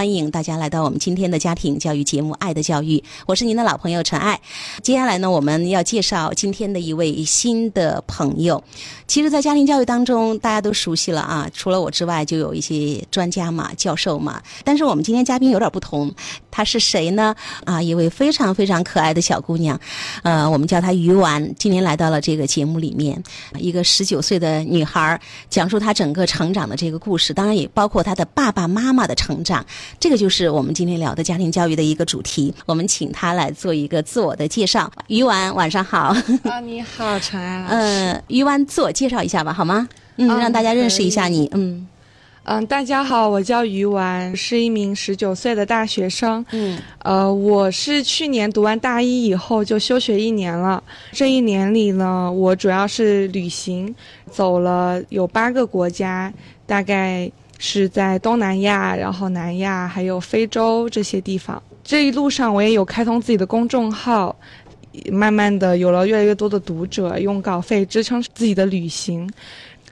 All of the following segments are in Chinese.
欢迎大家来到我们今天的家庭教育节目《爱的教育》，我是您的老朋友陈爱。接下来呢，我们要介绍今天的一位新的朋友。其实，在家庭教育当中，大家都熟悉了啊，除了我之外，就有一些专家嘛、教授嘛。但是我们今天嘉宾有点不同，她是谁呢？啊，一位非常非常可爱的小姑娘，呃，我们叫她鱼丸，今天来到了这个节目里面。一个十九岁的女孩，讲述她整个成长的这个故事，当然也包括她的爸爸妈妈的成长。这个就是我们今天聊的家庭教育的一个主题。我们请他来做一个自我的介绍。于丸，晚上好。啊，你好，陈安老师。呃，鱼丸，自我介绍一下吧，好吗？嗯，嗯让大家认识一下你。嗯嗯，大家好，我叫于丸，是一名十九岁的大学生。嗯呃，我是去年读完大一以后就休学一年了。这一年里呢，我主要是旅行，走了有八个国家，大概是在东南亚、然后南亚还有非洲这些地方。这一路上我也有开通自己的公众号，慢慢的有了越来越多的读者，用稿费支撑自己的旅行。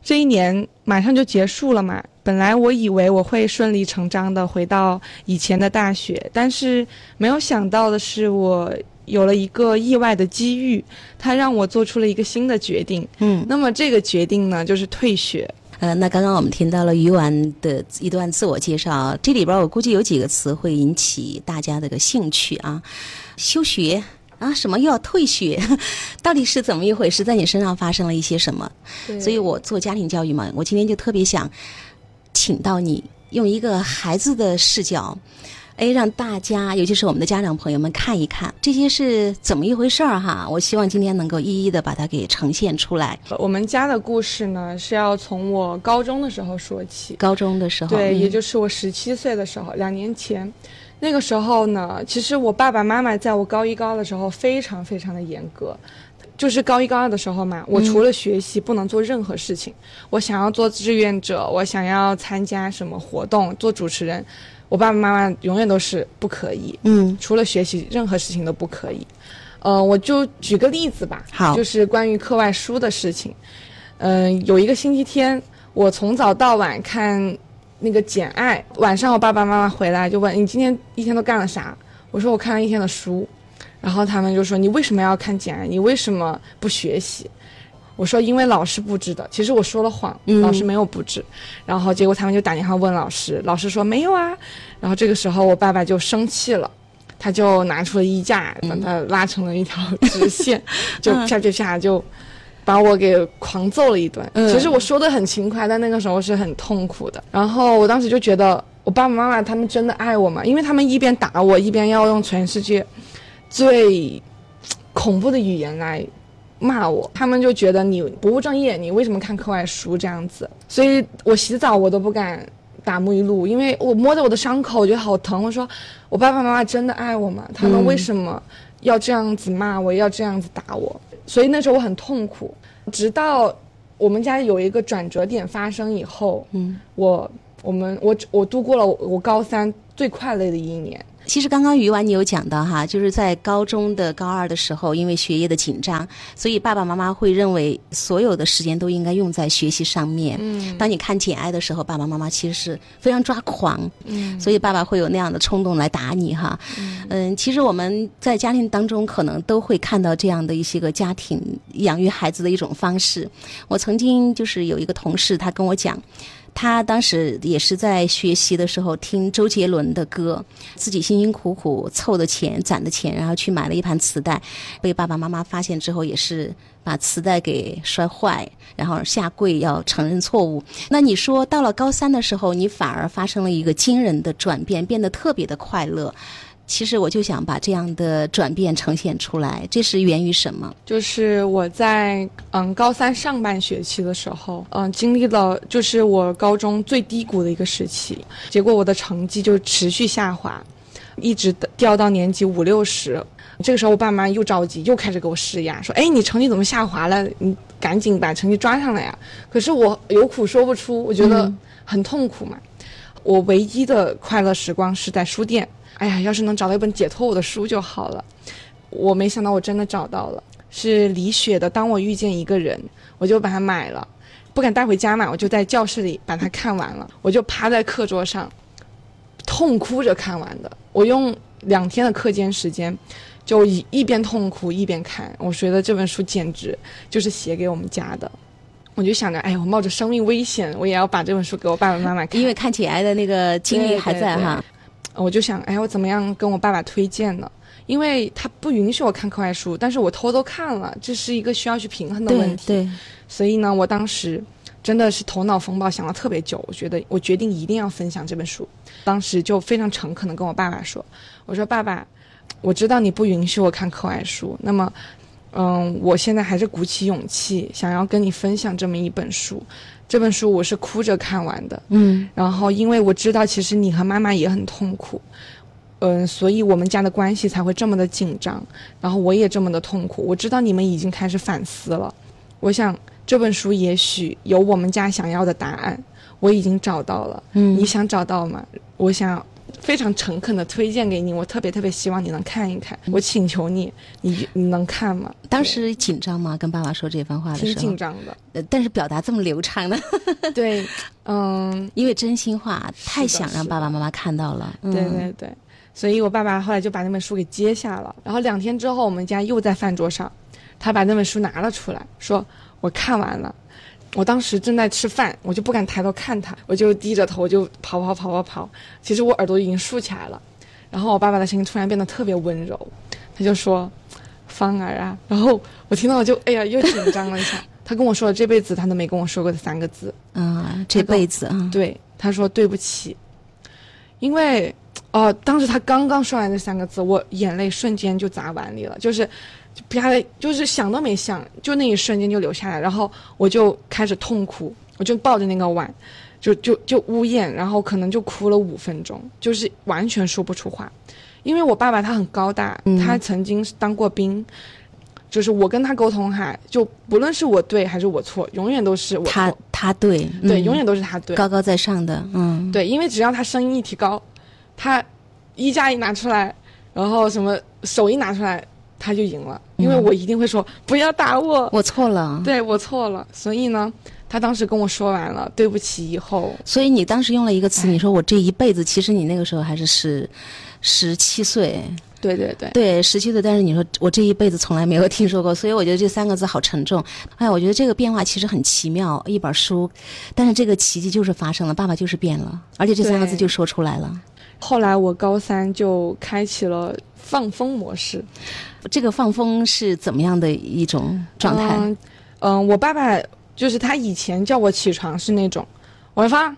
这一年马上就结束了嘛，本来我以为我会顺理成章的回到以前的大学，但是没有想到的是，我有了一个意外的机遇，它让我做出了一个新的决定。嗯那么这个决定呢，就是退学。呃，那刚刚我们听到了鱼丸的一段自我介绍，这里边我估计有几个词会引起大家的个兴趣啊，休学。啊，什么又要退学？到底是怎么一回事？在你身上发生了一些什么？所以我做家庭教育嘛，我今天就特别想请到你，用一个孩子的视角，哎，让大家，尤其是我们的家长朋友们看一看这些是怎么一回事儿哈。我希望今天能够一一的把它给呈现出来。我们家的故事呢，是要从我高中的时候说起。高中的时候，对，嗯也就是我十七岁的时候，两年前，那个时候呢，其实我爸爸妈妈在我高一高二的时候非常非常的严格。就是高一高二的时候嘛，我除了学习不能做任何事情。我想要做志愿者，我想要参加什么活动，做主持人，我爸爸妈妈永远都是不可以。嗯除了学习，任何事情都不可以。呃，我就举个例子吧，好就是关于课外书的事情。嗯、有一个星期天，我从早到晚看那个《简爱》，晚上我爸爸妈妈回来就问你今天一天都干了啥？我说我看了一天的书，然后他们就说你为什么要看《简爱》？你为什么不学习？我说因为老师布置的，其实我说了谎，嗯老师没有布置。然后结果他们就打电话问老师，老师说没有啊。然后这个时候我爸爸就生气了。他就拿出了衣架，把它拉成了一条直线，就啪啪啪就把我给狂揍了一顿。嗯其实我说的很轻快，但那个时候是很痛苦的。然后我当时就觉得，我爸爸妈妈他们真的爱我吗？因为他们一边打我，一边要用全世界最恐怖的语言来骂我，他们就觉得你不务正业，你为什么看课外书这样子？所以我洗澡我都不敢打沐浴露，因为我摸着我的伤口，我觉得好疼。我说我爸爸妈妈真的爱我吗？他们为什么要这样子骂我，要这样子打我？所以那时候我很痛苦，直到我们家有一个转折点发生以后，嗯，我我们我我度过了我我高三最快乐的一年。其实刚刚于婉你有讲到哈，就是在高中的高二的时候，因为学业的紧张，所以爸爸妈妈会认为所有的时间都应该用在学习上面。嗯当你看《简爱》的时候，爸爸妈妈其实是非常抓狂，嗯所以爸爸会有那样的冲动来打你哈。嗯，其实我们在家庭当中可能都会看到这样的一些个家庭养育孩子的一种方式。我曾经就是有一个同事，他跟我讲。他当时也是在学习的时候听周杰伦的歌，自己辛辛苦苦凑的钱、攒的钱，然后去买了一盘磁带，被爸爸妈妈发现之后，也是把磁带给摔坏，然后下跪要承认错误。那你说到了高三的时候，你反而发生了一个惊人的转变，变得特别的快乐。其实我就想把这样的转变呈现出来，这是源于什么？就是我在嗯高三上半学期的时候，嗯经历了就是我高中最低谷的一个时期，结果我的成绩就持续下滑，一直掉到年级五六十。这个时候我爸妈又着急，又开始给我施压，说：“哎，你成绩怎么下滑了？你赶紧把成绩抓上来呀！”可是我有苦说不出，我觉得很痛苦嘛。我唯一的快乐时光是在书店。哎呀，要是能找到一本解脱我的书就好了。我没想到我真的找到了，是李雪的《当我遇见一个人》，我就把它买了，不敢带回家嘛，我就在教室里把它看完了，我就趴在课桌上，痛哭着看完的。我用两天的课间时间，就一一边痛哭一边看。我觉得这本书简直就是写给我们家的。我就想着，哎，我冒着生命危险，我也要把这本书给我爸爸妈妈看，因为看起来的那个经历还在哈。我就想，哎，我怎么样跟我爸爸推荐呢？因为他不允许我看课外书，但是我偷偷看了，这是一个需要去平衡的问题。对，所以呢，我当时真的是头脑风暴，想了特别久。我觉得我决定一定要分享这本书。当时就非常诚恳的跟我爸爸说：“我说爸爸，我知道你不允许我看课外书，那么，嗯，我现在还是鼓起勇气，想要跟你分享这么一本书。这本书我是哭着看完的，嗯，然后因为我知道其实你和妈妈也很痛苦。”嗯，所以我们家的关系才会这么的紧张，然后我也这么的痛苦。我知道你们已经开始反思了，我想这本书也许有我们家想要的答案，我已经找到了。嗯，你想找到吗？我想非常诚恳的推荐给你，我特别特别希望你能看一看。我请求你，你你能看吗？当时紧张吗？跟爸爸说这番话的时候，挺紧张的。呃，但是表达这么流畅的，对，嗯，因为真心话，太想让爸爸妈妈看到了。对对对。所以我爸爸后来就把那本书给接下了，然后两天之后，我们家又在饭桌上，他把那本书拿了出来，说：“我看完了。”我当时正在吃饭，我就不敢抬头看他，我就低着头就跑跑跑跑跑。其实我耳朵已经竖起来了，然后我爸爸的声音突然变得特别温柔，他就说：“芳儿啊。”然后我听到我就哎呀又紧张了一下。他跟我说了这辈子他都没跟我说过的三个字，啊，这辈子啊，对，他说对不起，因为。哦，当时他刚刚说完这三个字，我眼泪瞬间就砸碗里了，就是，就啪，就是想都没想，就那一瞬间就流下来，然后我就开始痛哭，我就抱着那个碗，就就就呜咽，然后可能就哭了五分钟，就是完全说不出话，因为我爸爸他很高大，他曾经当过兵，就是我跟他沟通哈，就不论是我对还是我错，永远都是我他他对对，永远都是他对，高高在上的，嗯，对，因为只要他声音一提高。他衣架一拿出来，然后什么手一拿出来，他就赢了，因为我一定会说不要打我，我错了，对我错了。所以呢，他当时跟我说完了对不起以后，所以你当时用了一个词，你说我这一辈子，其实你那个时候还是十十七岁，对对对，对十七岁，但是你说我这一辈子从来没有听说过，所以我觉得这三个字好沉重。哎，我觉得这个变化其实很奇妙，一本书，但是这个奇迹就是发生了，爸爸就是变了，而且这三个字就说出来了。后来我高三就开启了放风模式，这个放风是怎么样的一种状态？嗯，我爸爸就是他以前叫我起床是那种，文芳。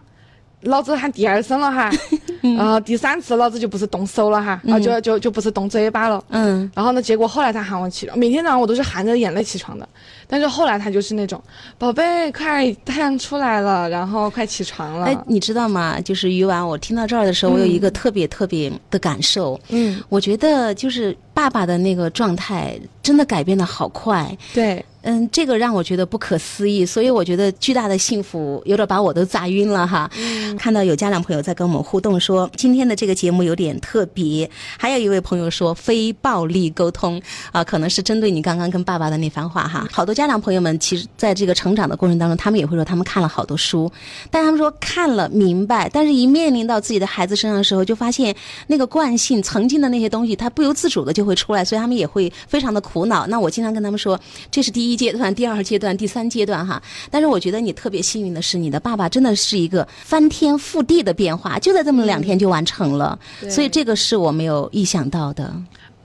老子喊第二声了哈，然后第三次老子就不是动手了哈，然后就就就不是动嘴巴了。嗯，然后呢，结果后来他喊我起床，每天早上我都是含着眼泪起床的。但是后来他就是那种，宝贝，快太阳出来了，然后快起床了。哎，你知道吗？就是鱼丸，我听到这儿的时候，我有一个特别特别的感受。嗯，我觉得就是爸爸的那个状态真的改变的好快。对。嗯，这个让我觉得不可思议，所以我觉得巨大的幸福有点把我都砸晕了哈。看到有家长朋友在跟我们互动说，今天的这个节目有点特别。还有一位朋友说非暴力沟通啊，可能是针对你刚刚跟爸爸的那番话哈。好多家长朋友们其实在这个成长的过程当中，他们也会说他们看了好多书，但他们说看了明白，但是一面临到自己的孩子身上的时候，就发现那个惯性曾经的那些东西，他不由自主的就会出来，所以他们也会非常的苦恼。那我经常跟他们说，这是第一。第一阶段、第二阶段、第三阶段，哈，但是我觉得你特别幸运的是，你的爸爸真的是一个翻天覆地的变化，就在这么两天就完成了，所以这个是我没有意想到的。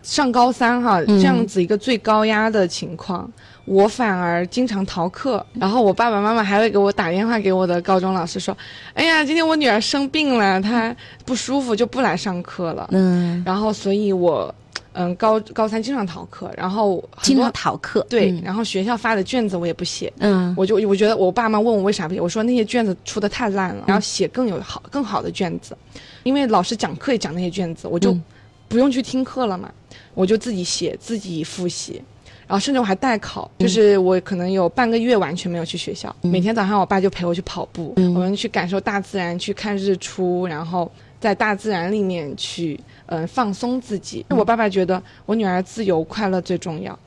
上高三哈，这样子一个最高压的情况，我反而经常逃课，然后我爸爸妈妈还会给我打电话给我的高中老师说：“哎呀，今天我女儿生病了，她不舒服就不来上课了。”嗯，然后所以我。嗯，高高三经常逃课，然后经常逃课，对，然后学校发的卷子我也不写，嗯，我就我觉得我爸妈问我为啥不写，我说那些卷子出的太烂了，然后写更有好更好的卷子，因为老师讲课也讲那些卷子，我就不用去听课了嘛，我就自己写自己复习，然后甚至我还代考，就是我可能有半个月完全没有去学校，每天早上我爸就陪我去跑步，我们去感受大自然，去看日出，然后在大自然里面去。嗯，放松自己。我爸爸觉得我女儿自由快乐最重要，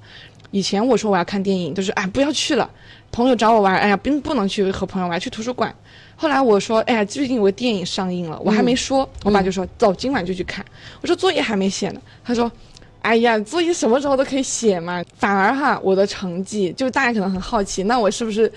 以前我说我要看电影，就是哎不要去了，朋友找我玩，哎呀不不能去和朋友玩，去图书馆。后来我说，哎呀，最近有个电影上映了，我还没说，我爸就说走，今晚就去看。我说作业还没写呢，他说，哎呀，作业什么时候都可以写嘛。反而哈，我的成绩就大家可能很好奇，那我是不是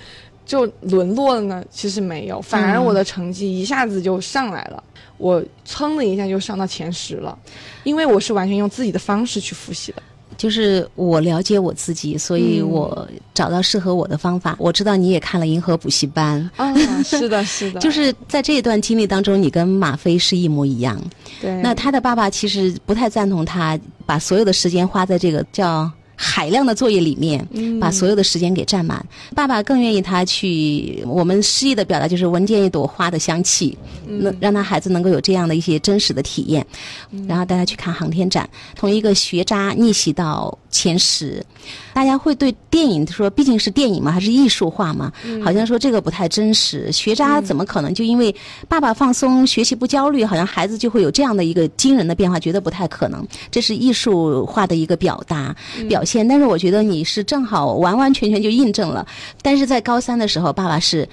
就沦落了呢？其实没有，反而我的成绩一下子就上来了，我噌的一下就上到前十了，因为我是完全用自己的方式去复习的。就是我了解我自己，所以我找到适合我的方法。我知道你也看了银河补习班，啊，是的，是的。就是在这一段经历当中，你跟马飞是一模一样。对。那他的爸爸其实不太赞同他把所有的时间花在这个叫。海量的作业里面，把所有的时间给占满。爸爸更愿意他去，我们诗意的表达就是闻见一朵花的香气，那让他孩子能够有这样的一些真实的体验，然后带他去看航天展，从一个学渣逆袭到前十。大家会对电影说，毕竟是电影嘛，还是艺术化嘛？好像说这个不太真实。学渣怎么可能就因为爸爸放松，学习不焦虑，好像孩子就会有这样的一个惊人的变化？觉得不太可能。这是艺术化的一个表达表现。但是我觉得你是正好完完全全就印证了。但是在高三的时候，爸爸是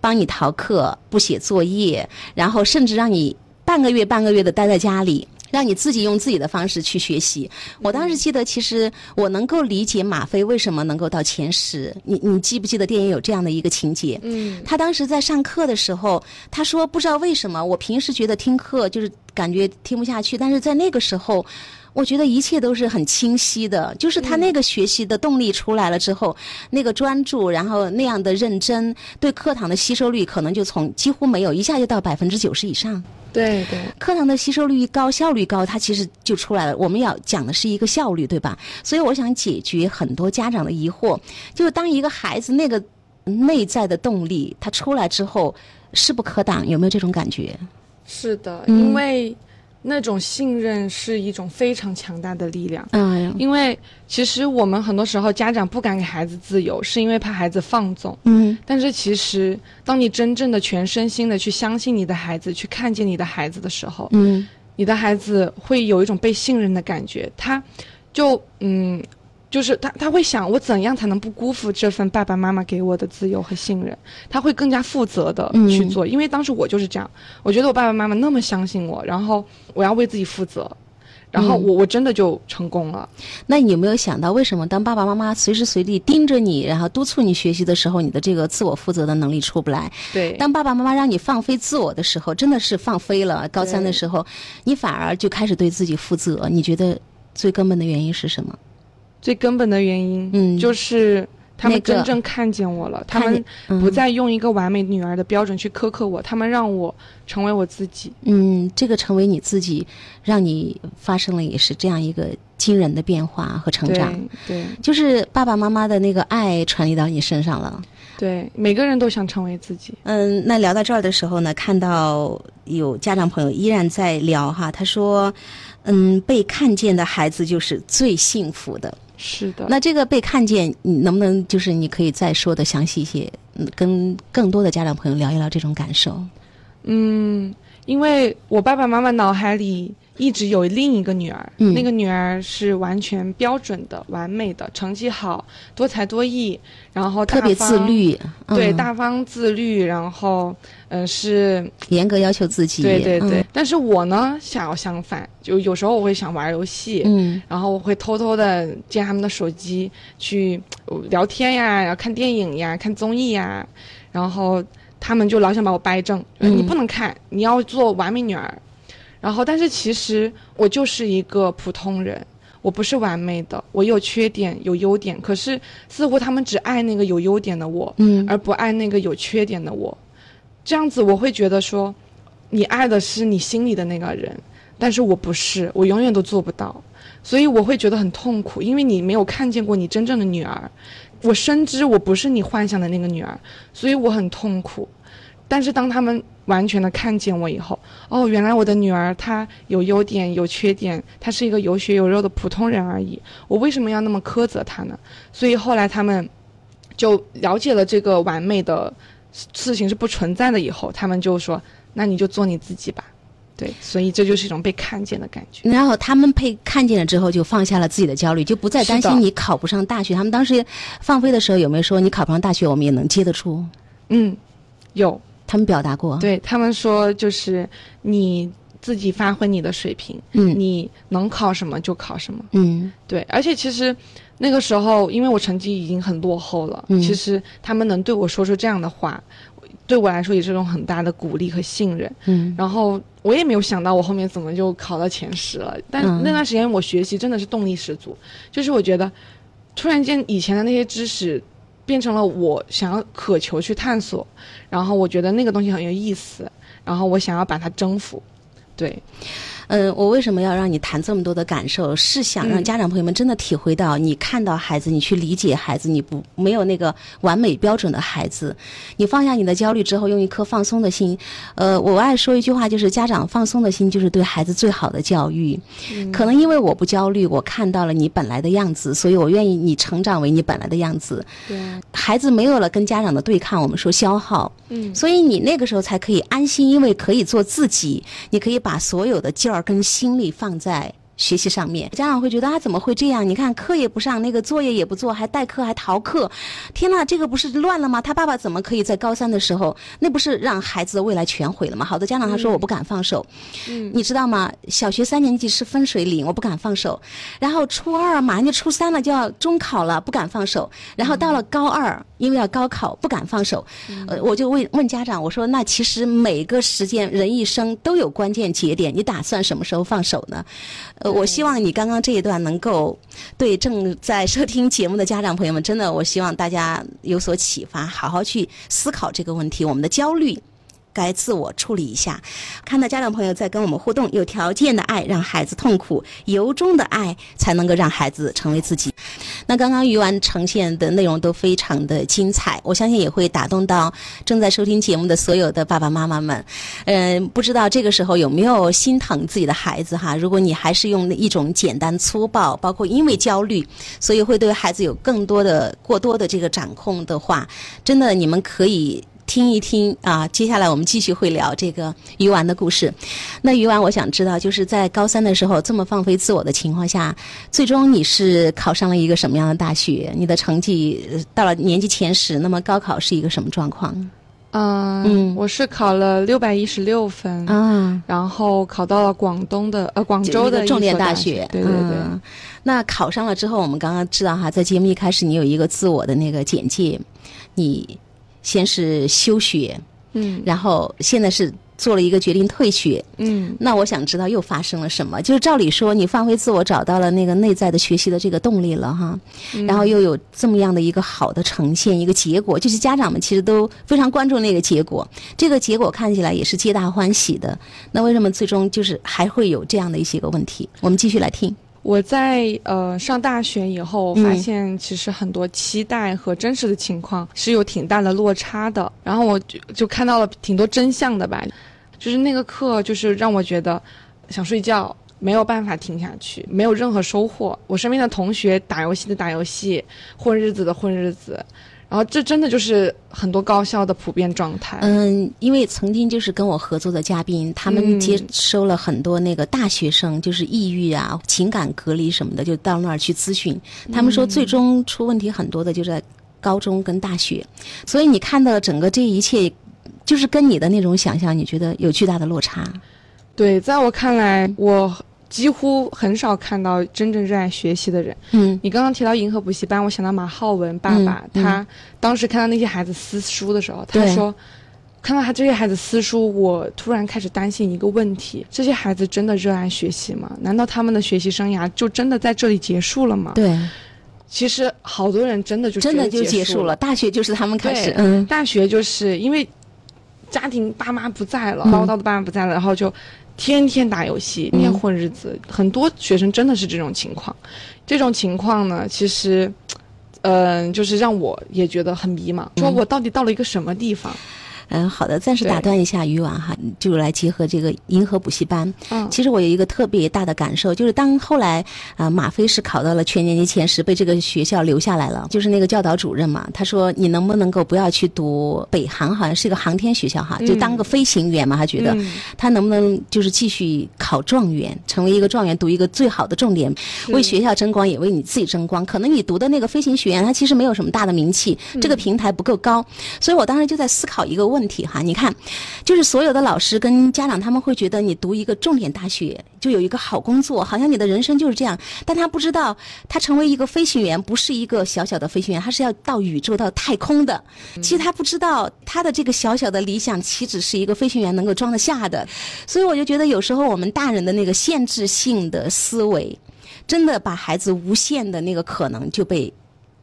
帮你逃课、不写作业，然后甚至让你半个月、半个月的待在家里。让你自己用自己的方式去学习。我当时记得，其实我能够理解马飞为什么能够到前十。你你记不记得电影有这样的一个情节？嗯，他当时在上课的时候，他说不知道为什么，我平时觉得听课就是感觉听不下去，但是在那个时候。我觉得一切都是很清晰的，就是他那个学习的动力出来了之后，那个专注，然后那样的认真，对课堂的吸收率可能就从几乎没有，一下就到百分之九十以上。对对，课堂的吸收率高，效率高，它其实就出来了。我们要讲的是一个效率，对吧？所以我想解决很多家长的疑惑，就是当一个孩子那个内在的动力他出来之后，势不可挡，有没有这种感觉？是的，因为。那种信任是一种非常强大的力量。嗯，因为其实我们很多时候家长不敢给孩子自由，是因为怕孩子放纵。嗯，但是其实当你真正的全身心的去相信你的孩子，去看见你的孩子的时候，嗯，你的孩子会有一种被信任的感觉。他，就嗯。就是他，他会想我怎样才能不辜负这份爸爸妈妈给我的自由和信任？他会更加负责的去做，因为当时我就是这样，我觉得我爸爸妈妈那么相信我，然后我要为自己负责，然后我我真的就成功了。那你有没有想到，为什么当爸爸妈妈随时随地盯着你，然后督促你学习的时候，你的这个自我负责的能力出不来？对。当爸爸妈妈让你放飞自我的时候，真的是放飞了。高三的时候，你反而就开始对自己负责。你觉得最根本的原因是什么？最根本的原因，嗯，就是他们真正看见我了，他们不再用一个完美女儿的标准去苛刻我，他们让我成为我自己。嗯，这个成为你自己，让你发生了也是这样一个惊人的变化和成长。对，就是爸爸妈妈的那个爱传递到你身上了。对，每个人都想成为自己。嗯，那聊到这儿的时候呢，看到有家长朋友依然在聊哈，他说，嗯，被看见的孩子就是最幸福的。是的，那这个被看见，你能不能就是你可以再说的详细一些，跟更多的家长朋友聊一聊这种感受？嗯，因为我爸爸妈妈脑海里。一直有另一个女儿，那个女儿是完全标准的、完美的，成绩好，多才多艺，然后特别自律，对，大方自律，然后嗯是严格要求自己，对对对。但是我呢，想要相反，就有时候我会想玩游戏，嗯，然后我会偷偷的借他们的手机去聊天呀，然后看电影呀，看综艺呀，然后他们就老想把我掰正，你不能看，你要做完美女儿。然后，但是其实我就是一个普通人，我不是完美的，我有缺点有优点。可是似乎他们只爱那个有优点的我，嗯，而不爱那个有缺点的我。这样子我会觉得说，你爱的是你心里的那个人，但是我不是，我永远都做不到，所以我会觉得很痛苦，因为你没有看见过你真正的女儿，我深知我不是你幻想的那个女儿，所以我很痛苦。但是当他们完全的看见我以后，哦，原来我的女儿她有优点有缺点，她是一个有血有肉的普通人而已。我为什么要那么苛责她呢？所以后来他们就了解了这个完美的事情是不存在的以后，他们就说：“那你就做你自己吧。”对，所以这就是一种被看见的感觉。然后他们被看见了之后，就放下了自己的焦虑，就不再担心你考不上大学。他们当时放飞的时候有没有说你考不上大学，我们也能接得住？嗯，有他们表达过，对他们说，就是你自己发挥你的水平，嗯你能考什么就考什么。嗯对，而且其实那个时候，因为我成绩已经很落后了，嗯其实他们能对我说出这样的话，对我来说也是一种很大的鼓励和信任。嗯然后我也没有想到我后面怎么就考到前十了，但嗯那段时间我学习真的是动力十足，就是我觉得突然间以前的那些知识。变成了我想要渴求去探索，然后我觉得那个东西很有意思，然后我想要把它征服，对，嗯，我为什么要让你谈这么多的感受？是想让嗯家长朋友们真的体会到，你看到孩子，你去理解孩子，你不没有那个完美标准的孩子，你放下你的焦虑之后，用一颗放松的心。呃，我爱说一句话，就是家长放松的心就是对孩子最好的教育。可能因为我不焦虑，我看到了你本来的样子，所以我愿意你成长为你本来的样子。对，孩子没有了跟家长的对抗，我们说消耗，嗯，所以你那个时候才可以安心，因为可以做自己，你可以把所有的劲儿跟心力放在。学习上面，家长会觉得啊，怎么会这样？你看课也不上，那个作业也不做，还代课还逃课，天呐，这个不是乱了吗？他爸爸怎么可以在高三的时候，那不是让孩子的未来全毁了吗？好多家长他说我不敢放手，嗯你知道吗？小学三年级是分水岭，我不敢放手。然后初二马上就初三了，就要中考了，不敢放手。然后到了高二，因为要高考，不敢放手。呃，我就问问家长，我说那其实每个时间人一生都有关键节点，你打算什么时候放手呢？呃，我希望你刚刚这一段能够对正在收听节目的家长朋友们，真的，我希望大家有所启发，好好去思考这个问题，我们的焦虑。该自我处理一下。看到家长朋友在跟我们互动，有条件的爱让孩子痛苦，由衷的爱才能够让孩子成为自己。那刚刚鱼丸呈现的内容都非常的精彩，我相信也会打动到正在收听节目的所有的爸爸妈妈们。嗯、不知道这个时候有没有心疼自己的孩子哈？如果你还是用一种简单粗暴，包括因为焦虑，所以会对孩子有更多的过多的这个掌控的话，真的你们可以。听一听啊，接下来我们继续会聊这个鱼丸的故事。那鱼丸，我想知道，就是在高三的时候这么放飞自我的情况下，最终你是考上了一个什么样的大学？你的成绩呃到了年级前十，那么高考是一个什么状况嗯嗯我是考了六百一十六分，啊？然后考到了广东的呃广州的重点大学，对对对，嗯那考上了之后，我们刚刚知道哈，在节目一开始你有一个自我的那个简介，你先是休学，嗯然后现在是做了一个决定退学。嗯那我想知道又发生了什么？就是照理说，你放飞自我，找到了那个内在的学习的这个动力了哈，嗯然后又有这么样的一个好的呈现，一个结果，就是家长们其实都非常关注那个结果，这个结果看起来也是皆大欢喜的。那为什么最终就是还会有这样的一些个问题？我们继续来听。我在呃上大学以后，发现其实很多期待和真实的情况是有挺大的落差的，然后我就就看到了挺多真相的吧，就是那个课就是让我觉得想睡觉。没有办法停下去，没有任何收获。我身边的同学打游戏的打游戏，混日子的混日子，然后这真的就是很多高校的普遍状态。嗯，因为曾经就是跟我合作的嘉宾，他们嗯接收了很多那个大学生，就是抑郁啊、情感隔离什么的，就到那儿去咨询。他们说，最终出问题很多的就在高中跟大学，所以你看到了整个这一切，就是跟你的那种想象，你觉得有巨大的落差。对，在我看来，我几乎很少看到真正热爱学习的人。嗯你刚刚提到银河补习班，我想到马浩文爸爸，他当时看到那些孩子撕书的时候，他说。看到他这些孩子撕书，我突然开始担心一个问题：这些孩子真的热爱学习吗？难道他们的学习生涯就真的在这里结束了吗？对，其实好多人真的就真的就结结束了。。大学就是他们开始，嗯大学就是因为家庭爸妈不在了，嗯唠叨的爸妈不在了，然后就天天打游戏，天天混日子。很多学生真的是这种情况。这种情况呢，其实，嗯、就是让我也觉得很迷茫，说我到底到了一个什么地方？嗯，好的，暂时打断一下于婉哈，就来结合这个银河补习班。嗯，其实我有一个特别大的感受，就是当后来啊马飞是考到了全年级前十，被这个学校留下来了，就是那个教导主任嘛，他说你能不能够不要去读北航，好像是一个航天学校哈，就当个飞行员嘛，他觉得他能不能就是继续考状元，成为一个状元，读一个最好的重点，为学校争光，也为你自己争光。可能你读的那个飞行学院，它其实没有什么大的名气，这个平台不够高，所以我当时就在思考一个问题哈，你看。就是所有的老师跟家长，他们会觉得你读一个重点大学就有一个好工作，好像你的人生就是这样。但他不知道，他成为一个飞行员不是一个小小的飞行员，他是要到宇宙、到太空的。其实他不知道，他的这个小小的理想岂止是一个飞行员能够装得下的。所以我就觉得，有时候我们大人的那个限制性的思维，真的把孩子无限的那个可能就被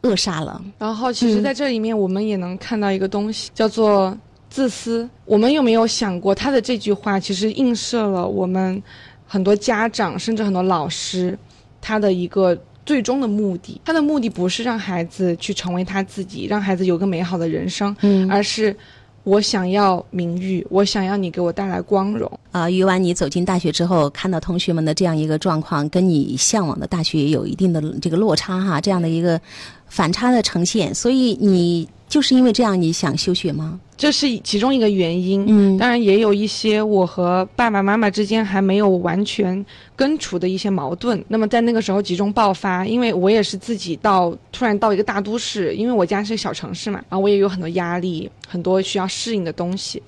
扼杀了。然后，其实在这里面，我们也能看到一个东西，叫做。自私，我们有没有想过，他的这句话其实映射了我们很多家长，甚至很多老师，他的一个最终的目的。他的目的不是让孩子去成为他自己，让孩子有个美好的人生，嗯，而是我想要名誉，我想要你给我带来光荣。啊，于婉你走进大学之后，看到同学们的这样一个状况，跟你向往的大学也有一定的这个落差哈，这样的一个反差的呈现，所以你就是因为这样，你想休学吗？这是其中一个原因，嗯，当然也有一些我和爸爸妈妈之间还没有完全根除的一些矛盾。那么在那个时候集中爆发，因为我也是自己到突然到一个大都市，因为我家是小城市嘛，然后我也有很多压力，很多需要适应的东西。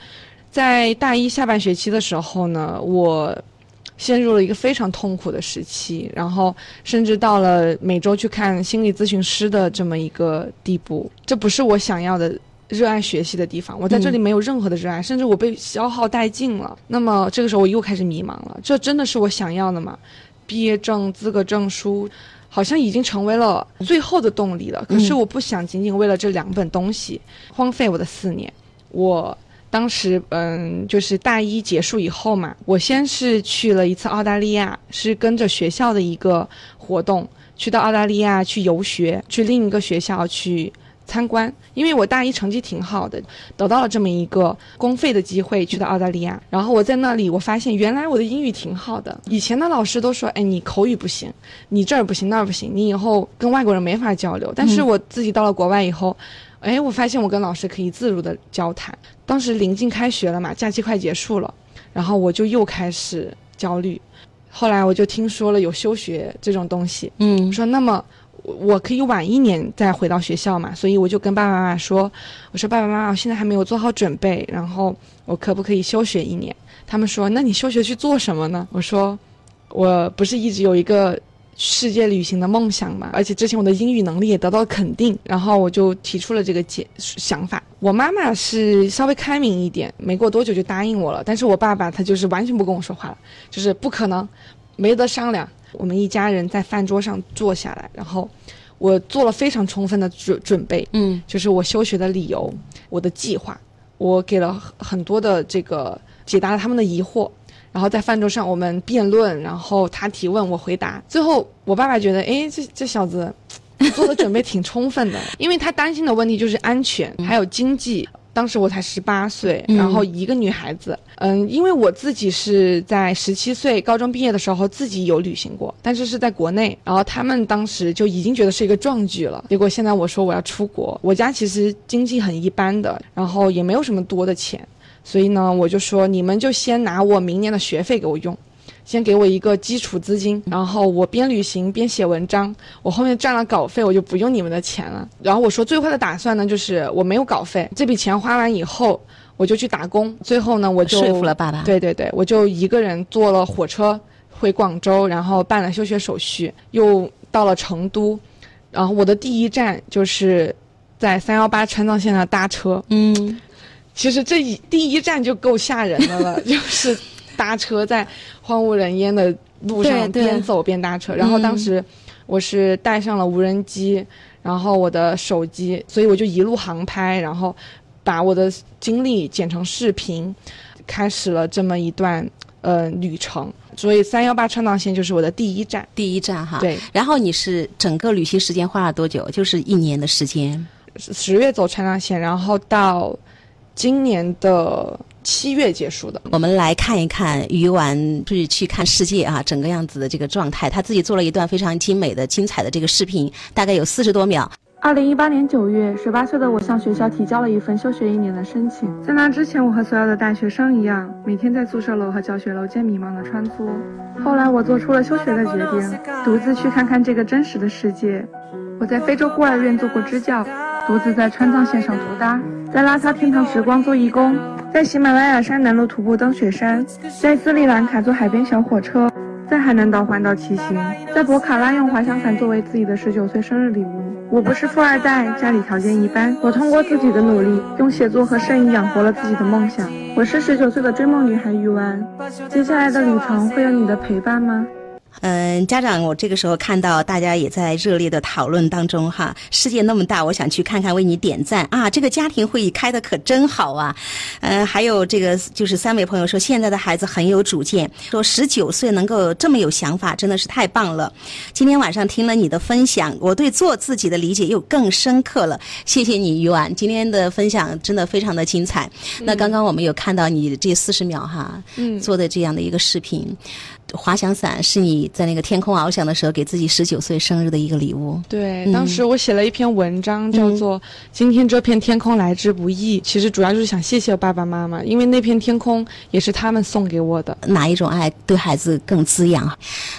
在大一下半学期的时候呢，我陷入了一个非常痛苦的时期，然后甚至到了每周去看心理咨询师的这么一个地步。这不是我想要的。热爱学习的地方，我在这里没有任何的热爱，甚至我被消耗殆尽了。那么这个时候我又开始迷茫了，这真的是我想要的吗？毕业证、资格证书，好像已经成为了最后的动力了。可是我不想仅仅为了这两本东西荒废我的四年。我当时嗯，就是大一结束以后嘛，我先是去了一次澳大利亚，是跟着学校的一个活动去到澳大利亚去游学，去另一个学校去。参观，因为我大一成绩挺好的，得到了这么一个公费的机会去到澳大利亚。然后我在那里，我发现原来我的英语挺好的。以前的老师都说，哎，你口语不行，你这儿不行那儿不行，你以后跟外国人没法交流。但是我自己到了国外以后，哎，我发现我跟老师可以自如的交谈。当时临近开学了嘛，假期快结束了，然后我就又开始焦虑。后来我就听说了有休学这种东西，嗯，说那么。我可以晚一年再回到学校嘛，所以我就跟爸爸妈妈说：“我说爸爸妈妈，我现在还没有做好准备，然后我可不可以休学一年？”他们说：“那你休学去做什么呢？”我说：“我不是一直有一个世界旅行的梦想嘛，而且之前我的英语能力也得到肯定，然后我就提出了这个解想法。我妈妈是稍微开明一点，没过多久就答应我了，但是我爸爸他就是完全不跟我说话了，就是不可能，没得商量。”我们一家人在饭桌上坐下来，然后我做了非常充分的准准备，嗯，就是我休学的理由，我的计划，我给了很多的这个解答了他们的疑惑，然后在饭桌上我们辩论，然后他提问我回答，最后我爸爸觉得，哎，这这小子做的准备挺充分的，因为他担心的问题就是安全还有经济。当时我才十八岁，然后一个女孩子，嗯，因为我自己是在十七岁高中毕业的时候自己有旅行过，但是是在国内，然后他们当时就已经觉得是一个壮举了。结果现在我说我要出国，我家其实经济很一般的，然后也没有什么多的钱，所以呢，我就说你们就先拿我明年的学费给我用。先给我一个基础资金，然后我边旅行边写文章，我后面赚了稿费，我就不用你们的钱了。然后我说最坏的打算呢，就是我没有稿费，这笔钱花完以后，我就去打工。最后呢，我就说服了爸爸。对对对，我就一个人坐了火车回广州，然后办了休学手续，又到了成都，然后我的第一站就是在三幺八川藏线上搭车。嗯，其实这一第一站就够吓人的了，就是。搭车在荒无人烟的路上边走边搭车，然后当时我是带上了无人机，然后我的手机，所以我就一路航拍，然后把我的经历剪成视频，开始了这么一段呃旅程。所以三幺八川藏线就是我的第一站，第一站哈。对，然后你是整个旅行时间花了多久？就是一年的时间。十月走川藏线，然后到。今年的七月结束的。我们来看一看鱼丸去去看世界啊，整个样子的这个状态。他自己做了一段非常精美的、精彩的这个视频，大概有四十多秒。二零一八年九月，十八岁的我向学校提交了一份休学一年的申请。在那之前，我和所有的大学生一样，每天在宿舍楼和教学楼间迷茫的穿梭。后来，我做出了休学的决定，独自去看看这个真实的世界。我在非洲孤儿院做过支教，独自在川藏线上徒搭，在拉萨天堂时光做义工，在喜马拉雅山南麓徒步登雪山，在斯里兰卡坐海边小火车，在海南岛环岛骑行，在博卡拉用滑翔伞作为自己的十九岁生日礼物。我不是富二代，家里条件一般。我通过自己的努力，用写作和摄影养活了自己的梦想。我是十九岁的追梦女孩鱼丸。接下来的旅程会有你的陪伴吗？嗯，家长，我这个时候看到大家也在热烈的讨论当中哈。世界那么大，我想去看看，为你点赞啊！这个家庭会议开的可真好啊。嗯，还有这个就是三位朋友说，现在的孩子很有主见，说十九岁能够这么有想法，真的是太棒了。今天晚上听了你的分享，我对做自己的理解又更深刻了。谢谢你，于婉，今天的分享真的非常的精彩。那刚刚我们有看到你这四十秒哈，嗯，做的这样的一个视频。滑翔伞是你在那个天空翱翔的时候给自己十九岁生日的一个礼物。对，当时我写了一篇文章，叫做《今天这片天空来之不易》。其实主要就是想谢谢爸爸妈妈，因为那片天空也是他们送给我的。哪一种爱对孩子更滋养？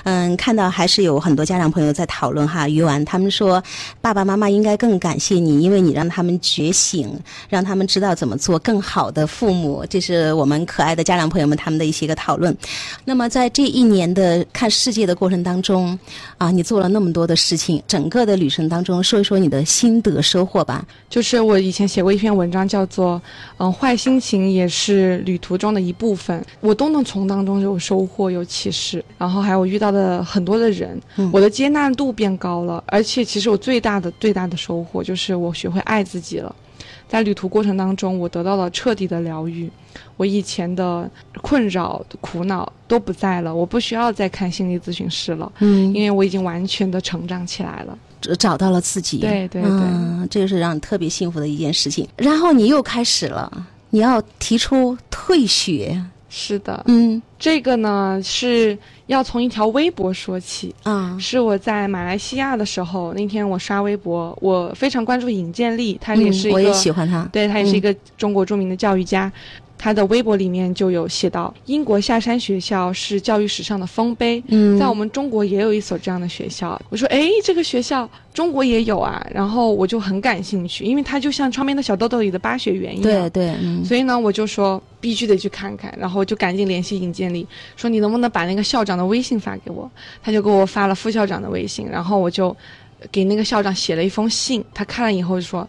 嗯，看到还是有很多家长朋友在讨论哈。鱼丸他们说，爸爸妈妈应该更感谢你，因为你让他们觉醒，让他们知道怎么做更好的父母。这是我们可爱的家长朋友们他们的一些个讨论。那么在这一。一年的看世界的过程当中，啊，你做了那么多的事情，整个的旅程当中，说一说你的心得收获吧。就是我以前写过一篇文章，叫做“嗯，坏心情也是旅途中的一部分”，我都能从当中有收获、有启示。然后还有遇到的很多的人，我的接纳度变高了。而且，其实我最大的、最大的收获就是我学会爱自己了。在旅途过程当中，我得到了彻底的疗愈，我以前的困扰、苦恼都不在了，我不需要再看心理咨询师了，嗯，因为我已经完全的成长起来了，找到了自己，对对对，嗯这个是让你特别幸福的一件事情。然后你又开始了，你要提出退学。是的，嗯，这个呢是要从一条微博说起。啊，是我在马来西亚的时候，那天我刷微博，我非常关注尹建莉，他也是一个，我也喜欢他，对他也是一个中国著名的教育家。他的微博里面就有写到，英国下山学校是教育史上的丰碑，嗯在我们中国也有一所这样的学校。我说，哎，这个学校中国也有啊，然后我就很感兴趣，因为它就像窗边的小豆豆里的巴学园一样。对对，所以呢，我就说必须得去看看，然后就赶紧联系尹建莉，说你能不能把那个校长的微信发给我？他就给我发了副校长的微信，然后我就给那个校长写了一封信，他看了以后就说，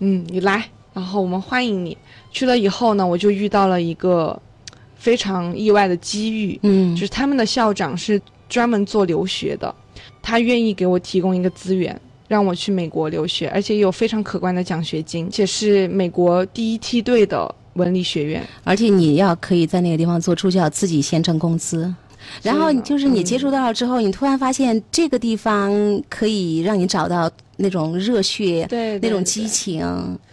嗯，你来，然后我们欢迎你。去了以后呢，我就遇到了一个非常意外的机遇，嗯，就是他们的校长是专门做留学的，他愿意给我提供一个资源，让我去美国留学，而且有非常可观的奖学金，且是美国第一梯队的文理学院，而且你要可以在那个地方做助教，自己先挣工资，然后就是你接触到了之后，你突然发现这个地方可以让你找到。那种热血，对那种激情，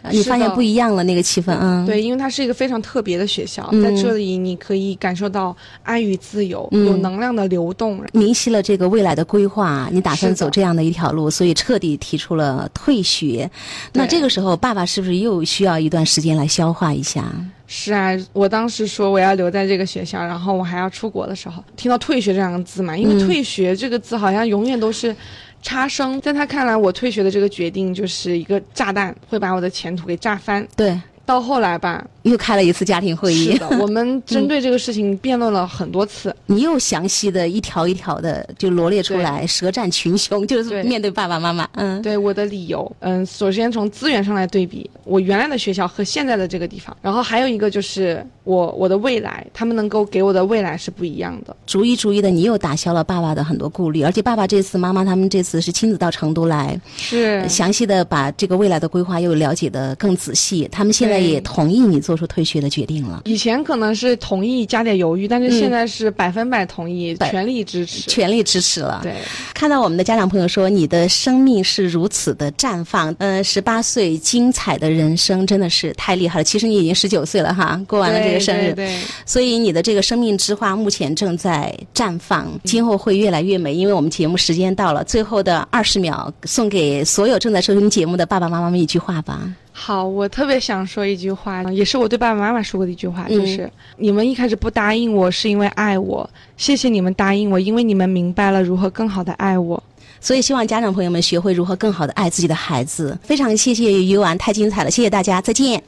你发现不一样了那个气氛啊。对，因为它是一个非常特别的学校，在这里你可以感受到爱与自由，有能量的流动。明晰了这个未来的规划，你打算走这样的一条路，所以彻底提出了退学。那这个时候，爸爸是不是又需要一段时间来消化一下？是啊，我当时说我要留在这个学校，然后我还要出国的时候，听到退学这两个字嘛，因为退学这个字好像永远都是。差生，在他看来，我退学的这个决定就是一个炸弹，会把我的前途给炸翻。对，到后来吧。又开了一次家庭会议，是的，我们针对这个事情辩论了很多次。你又详细的一条一条的就罗列出来，舌战群雄，就是面对爸爸妈妈。嗯，对我的理由，嗯，首先从资源上来对比我原来的学校和现在的这个地方，然后还有一个就是我我的未来，他们能够给我的未来是不一样的。逐一逐一的，你又打消了爸爸的很多顾虑，而且爸爸这次、妈妈他们这次是亲自到成都来，是详细的把这个未来的规划又了解的更仔细。他们现在也同意你做。做出退学的决定了？以前可能是同意加点犹豫，但是现在是百分百同意，百全力支持。全力支持了。对，看到我们的家长朋友说，你的生命是如此的绽放，呃，十八岁精彩的人生真的是太厉害了。其实你已经十九岁了哈，过完了这个生日，对对所以你的这个生命之花目前正在绽放，今后会越来越美。因为我们节目时间到了，最后的二十秒，送给所有正在收听节目的爸爸妈妈们一句话吧。好，我特别想说一句话，也是我对爸爸妈妈说过的一句话，嗯就是、你们一开始不答应我是因为爱我，谢谢你们答应我，因为你们明白了如何更好的爱我。所以希望家长朋友们学会如何更好的爱自己的孩子。非常谢谢鱼丸，太精彩了，谢谢大家，再见。